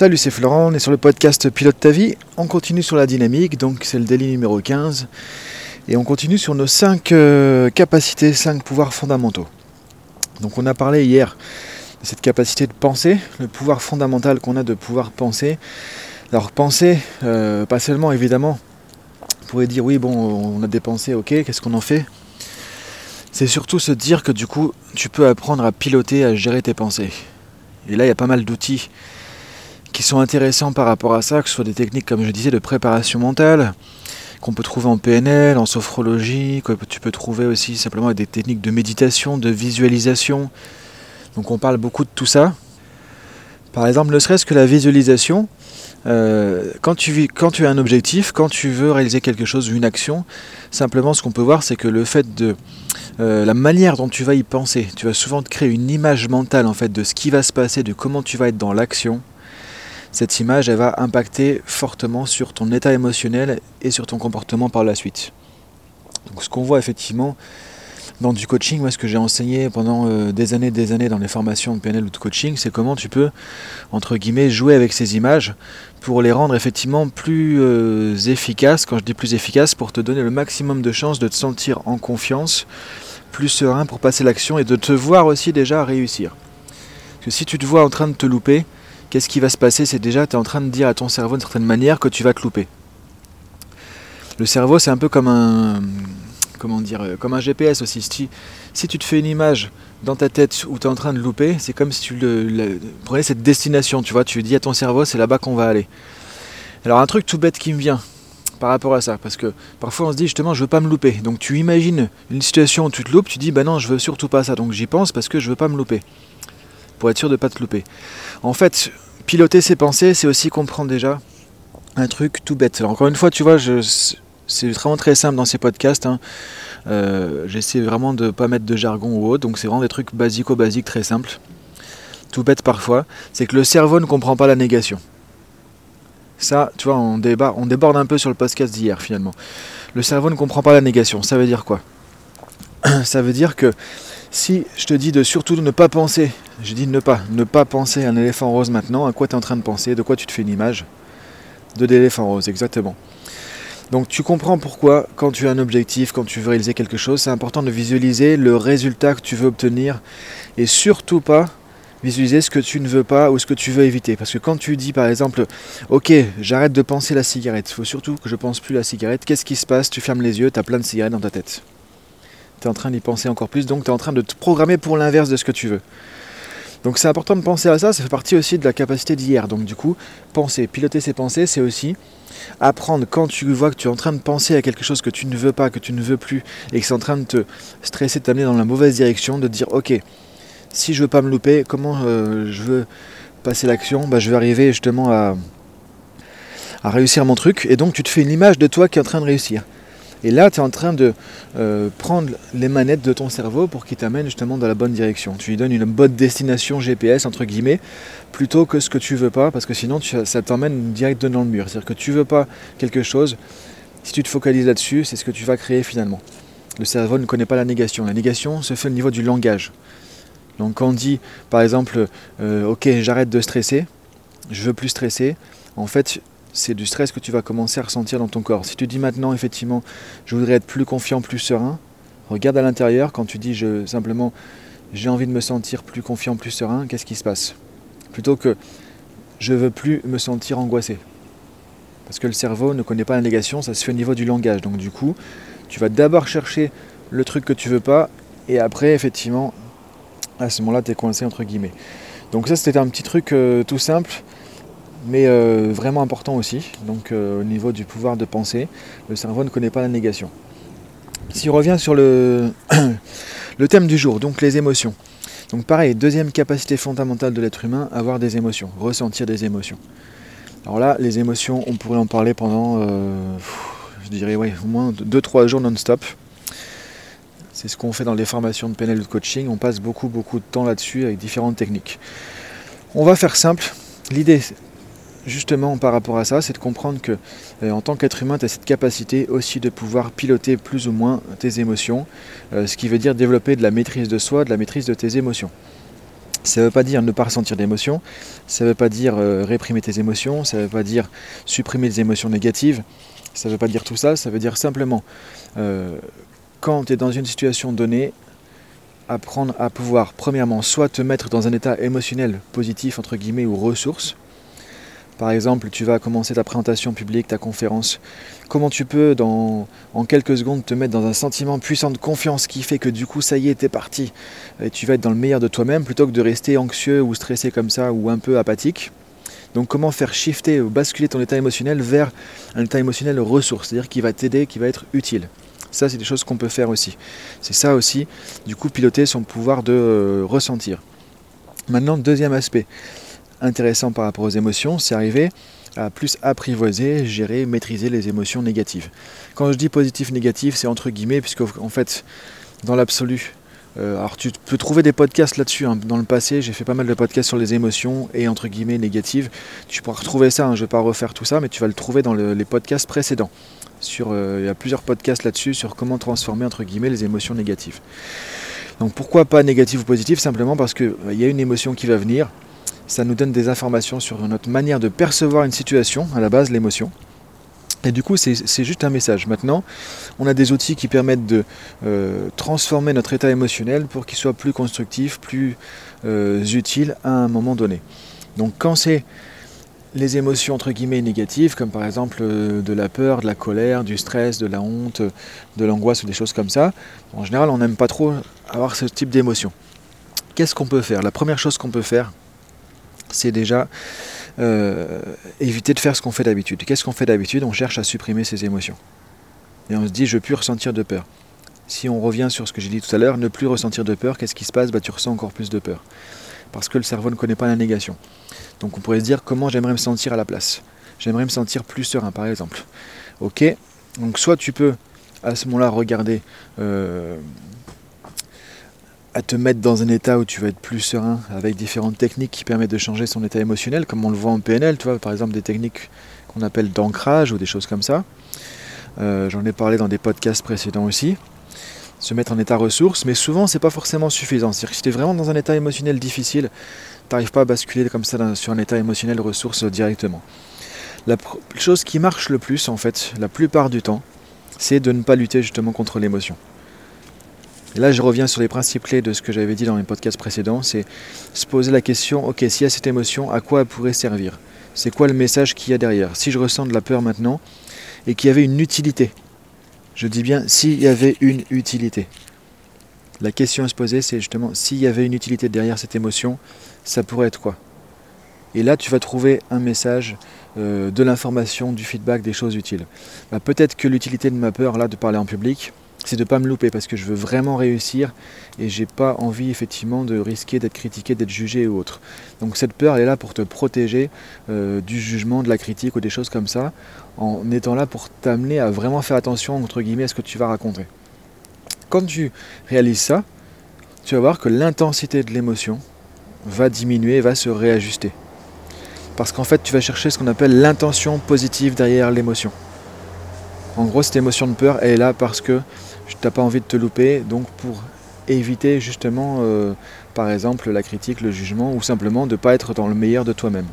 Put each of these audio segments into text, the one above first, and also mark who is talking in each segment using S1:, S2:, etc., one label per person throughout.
S1: Salut, c'est Florent, on est sur le podcast Pilote ta vie. On continue sur la dynamique, donc c'est le délit numéro 15. Et on continue sur nos 5 euh, capacités, 5 pouvoirs fondamentaux. Donc on a parlé hier de cette capacité de penser, le pouvoir fondamental qu'on a de pouvoir penser. Alors penser, euh, pas seulement évidemment, on pourrait dire oui bon on a des pensées, ok, qu'est-ce qu'on en fait? C'est surtout se dire que du coup tu peux apprendre à piloter, à gérer tes pensées. Et là il y a pas mal d'outils qui sont intéressants par rapport à ça, que ce soit des techniques, comme je disais, de préparation mentale, qu'on peut trouver en PNL, en sophrologie, que tu peux trouver aussi simplement des techniques de méditation, de visualisation. Donc on parle beaucoup de tout ça. Par exemple, ne serait-ce que la visualisation, euh, quand, tu, quand tu as un objectif, quand tu veux réaliser quelque chose une action, simplement ce qu'on peut voir, c'est que le fait de euh, la manière dont tu vas y penser, tu vas souvent te créer une image mentale en fait de ce qui va se passer, de comment tu vas être dans l'action cette image elle va impacter fortement sur ton état émotionnel et sur ton comportement par la suite. Donc ce qu'on voit effectivement dans du coaching, moi ce que j'ai enseigné pendant euh, des années des années dans les formations de PNL ou de coaching, c'est comment tu peux, entre guillemets, jouer avec ces images pour les rendre effectivement plus euh, efficaces, quand je dis plus efficaces, pour te donner le maximum de chances de te sentir en confiance, plus serein pour passer l'action et de te voir aussi déjà réussir. Parce que si tu te vois en train de te louper, qu'est-ce qui va se passer? C'est déjà, tu es en train de dire à ton cerveau d'une certaine manière que tu vas te louper. Le cerveau, c'est un peu comme un, comment dire, euh, comme un GPS aussi. Si, tu te fais une image dans ta tête où tu es en train de louper, c'est comme si tu prenais cette destination, tu vois, tu dis à ton cerveau, c'est là-bas qu'on va aller. Alors un truc tout bête qui me vient par rapport à ça, parce que parfois on se dit justement, je veux pas me louper. Donc tu imagines une situation où tu te loupes, tu dis, bah non, je veux surtout pas ça, donc j'y pense parce que je veux pas me louper pour être sûr de ne pas te louper. En fait, piloter ses pensées, c'est aussi comprendre déjà un truc tout bête. encore une fois, tu vois, c'est vraiment très simple dans ces podcasts. Hein. Euh, j'essaie vraiment de ne pas mettre de jargon ou autre, donc c'est vraiment des trucs basico-basiques, très simples. Tout bête parfois, c'est que le cerveau ne comprend pas la négation. Ça, tu vois, on, on déborde un peu sur le podcast d'hier finalement. Le cerveau ne comprend pas la négation. Ça veut dire quoi? Ça veut dire que si je te dis de surtout ne pas penser, je dis ne pas, ne pas penser à un éléphant rose maintenant, à quoi tu es en train de penser, de quoi tu te fais une image? De l'éléphant rose, exactement. Donc tu comprends pourquoi quand tu as un objectif, quand tu veux réaliser quelque chose, c'est important de visualiser le résultat que tu veux obtenir et surtout pas visualiser ce que tu ne veux pas ou ce que tu veux éviter. Parce que quand tu dis par exemple, ok, j'arrête de penser la cigarette, il faut surtout que je pense plus la cigarette, qu'est-ce qui se passe? Tu fermes les yeux, tu as plein de cigarettes dans ta tête. Tu es en train d'y penser encore plus, donc tu es en train de te programmer pour l'inverse de ce que tu veux. Donc c'est important de penser à ça, ça fait partie aussi de la capacité d'hier. Donc du coup, penser, piloter ses pensées, c'est aussi apprendre quand tu vois que tu es en train de penser à quelque chose que tu ne veux pas, que tu ne veux plus, et que c'est en train de te stresser, de t'amener dans la mauvaise direction, de dire ok, si je veux pas me louper, comment euh, je veux passer l'action bah, Je vais arriver justement à réussir mon truc, et donc tu te fais une image de toi qui est en train de réussir. Et là, tu es en train de euh, prendre les manettes de ton cerveau pour qu'il t'amène justement dans la bonne direction. Tu lui donnes une bonne destination GPS, entre guillemets, plutôt que ce que tu veux pas, parce que sinon ça t'emmène direct dans le mur. C'est-à-dire que tu veux pas quelque chose, si tu te focalises là-dessus, c'est ce que tu vas créer finalement. Le cerveau ne connaît pas la négation. La négation se fait au niveau du langage. Donc quand on dit, par exemple, euh, ok, j'arrête de stresser, je veux plus stresser, en fait, c'est du stress que tu vas commencer à ressentir dans ton corps. Si tu dis maintenant, effectivement, je voudrais être plus confiant, plus serein, regarde à l'intérieur, quand tu dis simplement j'ai envie de me sentir plus confiant, plus serein, qu'est-ce qui se passe? Plutôt que je veux plus me sentir angoissé. Parce que le cerveau ne connaît pas la négation, ça se fait au niveau du langage. Donc du coup, tu vas d'abord chercher le truc que tu veux pas, et après, effectivement, à ce moment-là, tu es coincé entre guillemets. Donc ça, c'était un petit truc euh, tout simple mais euh, vraiment important aussi. Donc euh, au niveau du pouvoir de penser, le cerveau ne connaît pas la négation. Si on revient sur le, le thème du jour, donc les émotions. Donc pareil, deuxième capacité fondamentale de l'être humain, avoir des émotions, ressentir des émotions. Alors là, les émotions, on pourrait en parler pendant, euh, je dirais, ouais, au moins 2-3 jours non-stop. C'est ce qu'on fait dans les formations de PNL de coaching. On passe beaucoup, beaucoup de temps là-dessus avec différentes techniques. On va faire simple. L'idée, justement par rapport à ça, c'est de comprendre que euh, en tant qu'être humain, tu as cette capacité aussi de pouvoir piloter plus ou moins tes émotions, euh, ce qui veut dire développer de la maîtrise de soi, de la maîtrise de tes émotions. Ça ne veut pas dire ne pas ressentir d'émotions, ça ne veut pas dire euh, réprimer tes émotions, ça ne veut pas dire supprimer des émotions négatives, ça ne veut pas dire tout ça, ça veut dire simplement quand tu es dans une situation donnée, apprendre à pouvoir premièrement soit te mettre dans un état émotionnel positif entre guillemets ou ressources, par exemple, tu vas commencer ta présentation publique, ta conférence. Comment tu peux, dans, en quelques secondes, te mettre dans un sentiment puissant de confiance qui fait que du coup, ça y est, t'es parti. Et tu vas être dans le meilleur de toi-même plutôt que de rester anxieux ou stressé comme ça ou un peu apathique. Donc, comment faire shifter ou basculer ton état émotionnel vers un état émotionnel ressource, c'est-à-dire qui va t'aider, qui va être utile. Ça, c'est des choses qu'on peut faire aussi. C'est ça aussi, du coup, piloter son pouvoir de euh, ressentir. Maintenant, deuxième aspect intéressant par rapport aux émotions, c'est arriver à plus apprivoiser, gérer, maîtriser les émotions négatives. Quand je dis positif, négatif, c'est entre guillemets, puisque en fait, dans l'absolu, euh, alors tu peux trouver des podcasts là-dessus. Hein. Dans le passé, j'ai fait pas mal de podcasts sur les émotions et entre guillemets négatives. Tu pourras retrouver ça. Hein. Je ne vais pas refaire tout ça, mais tu vas le trouver dans les podcasts précédents. Sur, euh, il y a plusieurs podcasts là-dessus sur comment transformer entre guillemets les émotions négatives. Donc pourquoi pas négatif ou positif? Simplement parce qu'il euh, y a une émotion qui va venir ça nous donne des informations sur notre manière de percevoir une situation, à la base l'émotion. Et du coup, c'est juste un message. Maintenant, on a des outils qui permettent de euh, transformer notre état émotionnel pour qu'il soit plus constructif, plus euh, utile à un moment donné. Donc quand c'est les émotions entre guillemets négatives, comme par exemple euh, de la peur, de la colère, du stress, de la honte, de l'angoisse ou des choses comme ça, en général on n'aime pas trop avoir ce type d'émotion. Qu'est-ce qu'on peut faire? La première chose qu'on peut faire, c'est déjà euh, éviter de faire ce qu'on fait d'habitude. Qu'est-ce qu'on fait d'habitude? On cherche à supprimer ses émotions. Et on se dit, je veux plus ressentir de peur. Si on revient sur ce que j'ai dit tout à l'heure, ne plus ressentir de peur, qu'est-ce qui se passe? Bah, Tu ressens encore plus de peur. Parce que le cerveau ne connaît pas la négation. Donc on pourrait se dire, comment j'aimerais me sentir à la place? J'aimerais me sentir plus serein, par exemple. Ok? Donc soit tu peux, à ce moment-là, regarder euh, à te mettre dans un état où tu vas être plus serein avec différentes techniques qui permettent de changer son état émotionnel, comme on le voit en PNL, tu vois, par exemple des techniques qu'on appelle d'ancrage ou des choses comme ça. Euh, j'en ai parlé dans des podcasts précédents aussi. Se mettre en état ressource, mais souvent c'est pas forcément suffisant. C'est-à-dire que si tu es vraiment dans un état émotionnel difficile, tu n'arrives pas à basculer comme ça sur un état émotionnel ressource directement. La chose qui marche le plus, en fait, la plupart du temps, c'est de ne pas lutter justement contre l'émotion. Et là, je reviens sur les principes clés de ce que j'avais dit dans les podcasts précédents, c'est se poser la question, ok, s'il y a cette émotion, à quoi elle pourrait servir? C'est quoi le message qu'il y a derrière? Si je ressens de la peur maintenant, et qu'il y avait une utilité, je dis bien s'il y avait une utilité. La question à se poser, c'est justement s'il y avait une utilité derrière cette émotion, ça pourrait être quoi? Et là, tu vas trouver un message, euh, de l'information, du feedback, des choses utiles. Bah, peut-être que l'utilité de ma peur, là, de parler en public, c'est de ne pas me louper parce que je veux vraiment réussir et j'ai pas envie effectivement de risquer d'être critiqué, d'être jugé ou autre. Donc cette peur est là pour te protéger euh, du jugement, de la critique ou des choses comme ça, en étant là pour t'amener à vraiment faire attention entre guillemets à ce que tu vas raconter. Quand tu réalises ça, tu vas voir que l'intensité de l'émotion va diminuer, va se réajuster. Parce qu'en fait tu vas chercher ce qu'on appelle l'intention positive derrière l'émotion. En gros, cette émotion de peur, elle est là parce que tu n'as pas envie de te louper, donc pour éviter justement, euh, par exemple, la critique, le jugement, ou simplement de ne pas être dans le meilleur de toi-même.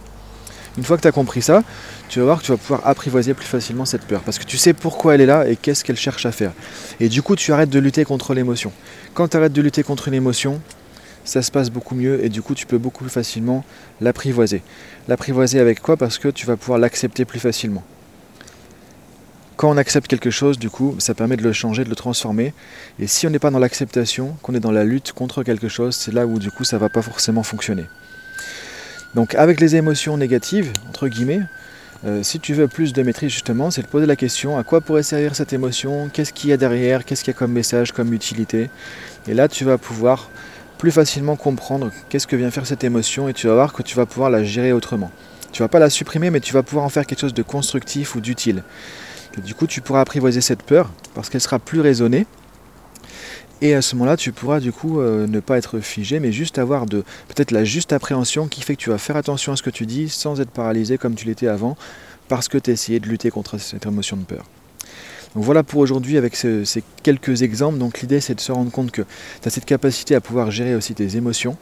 S1: Une fois que tu as compris ça, tu vas voir que tu vas pouvoir apprivoiser plus facilement cette peur, parce que tu sais pourquoi elle est là et qu'est-ce qu'elle cherche à faire. Et du coup, tu arrêtes de lutter contre l'émotion. Quand tu arrêtes de lutter contre une émotion, ça se passe beaucoup mieux et du coup tu peux beaucoup plus facilement l'apprivoiser. L'apprivoiser avec quoi? Parce que tu vas pouvoir l'accepter plus facilement. Quand on accepte quelque chose, du coup, ça permet de le changer, de le transformer. Et si on n'est pas dans l'acceptation, qu'on est dans la lutte contre quelque chose, c'est là où du coup ça va pas forcément fonctionner. Donc avec les émotions négatives, entre guillemets, euh, si tu veux plus de maîtrise justement, c'est de poser la question à quoi pourrait servir cette émotion, qu'est-ce qu'il y a derrière, qu'est-ce qu'il y a comme message, comme utilité? Et là tu vas pouvoir plus facilement comprendre qu'est-ce que vient faire cette émotion et tu vas voir que tu vas pouvoir la gérer autrement. Tu vas pas la supprimer mais tu vas pouvoir en faire quelque chose de constructif ou d'utile du coup, tu pourras apprivoiser cette peur parce qu'elle sera plus raisonnée. Et à ce moment-là, tu pourras du coup euh, ne pas être figé, mais juste avoir peut-être la juste appréhension qui fait que tu vas faire attention à ce que tu dis sans être paralysé comme tu l'étais avant, parce que tu as essayé de lutter contre cette émotion de peur. Donc voilà pour aujourd'hui avec ces quelques exemples. Donc l'idée c'est de se rendre compte que tu as cette capacité à pouvoir gérer aussi tes émotions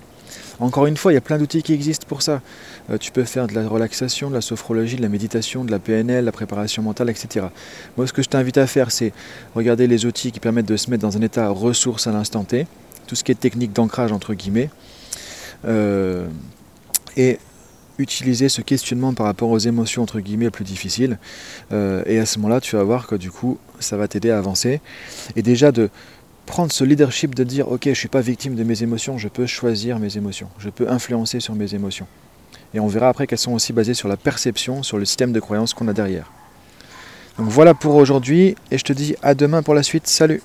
S1: Encore une fois, il y a plein d'outils qui existent pour ça. Euh, tu peux faire de la relaxation, de la sophrologie, de la méditation, de la PNL, la préparation mentale, etc. Moi, ce que je t'invite à faire, c'est regarder les outils qui permettent de se mettre dans un état ressource à l'instant T, tout ce qui est technique d'ancrage, entre guillemets, euh, et utiliser ce questionnement par rapport aux émotions, entre guillemets, plus difficiles. Euh, et à ce moment-là, tu vas voir que du coup, ça va t'aider à avancer. Et déjà de prendre ce leadership de dire, ok, je ne suis pas victime de mes émotions, je peux choisir mes émotions, je peux influencer sur mes émotions. Et on verra après qu'elles sont aussi basées sur la perception, sur le système de croyance qu'on a derrière. Donc voilà pour aujourd'hui, et je te dis à demain pour la suite. Salut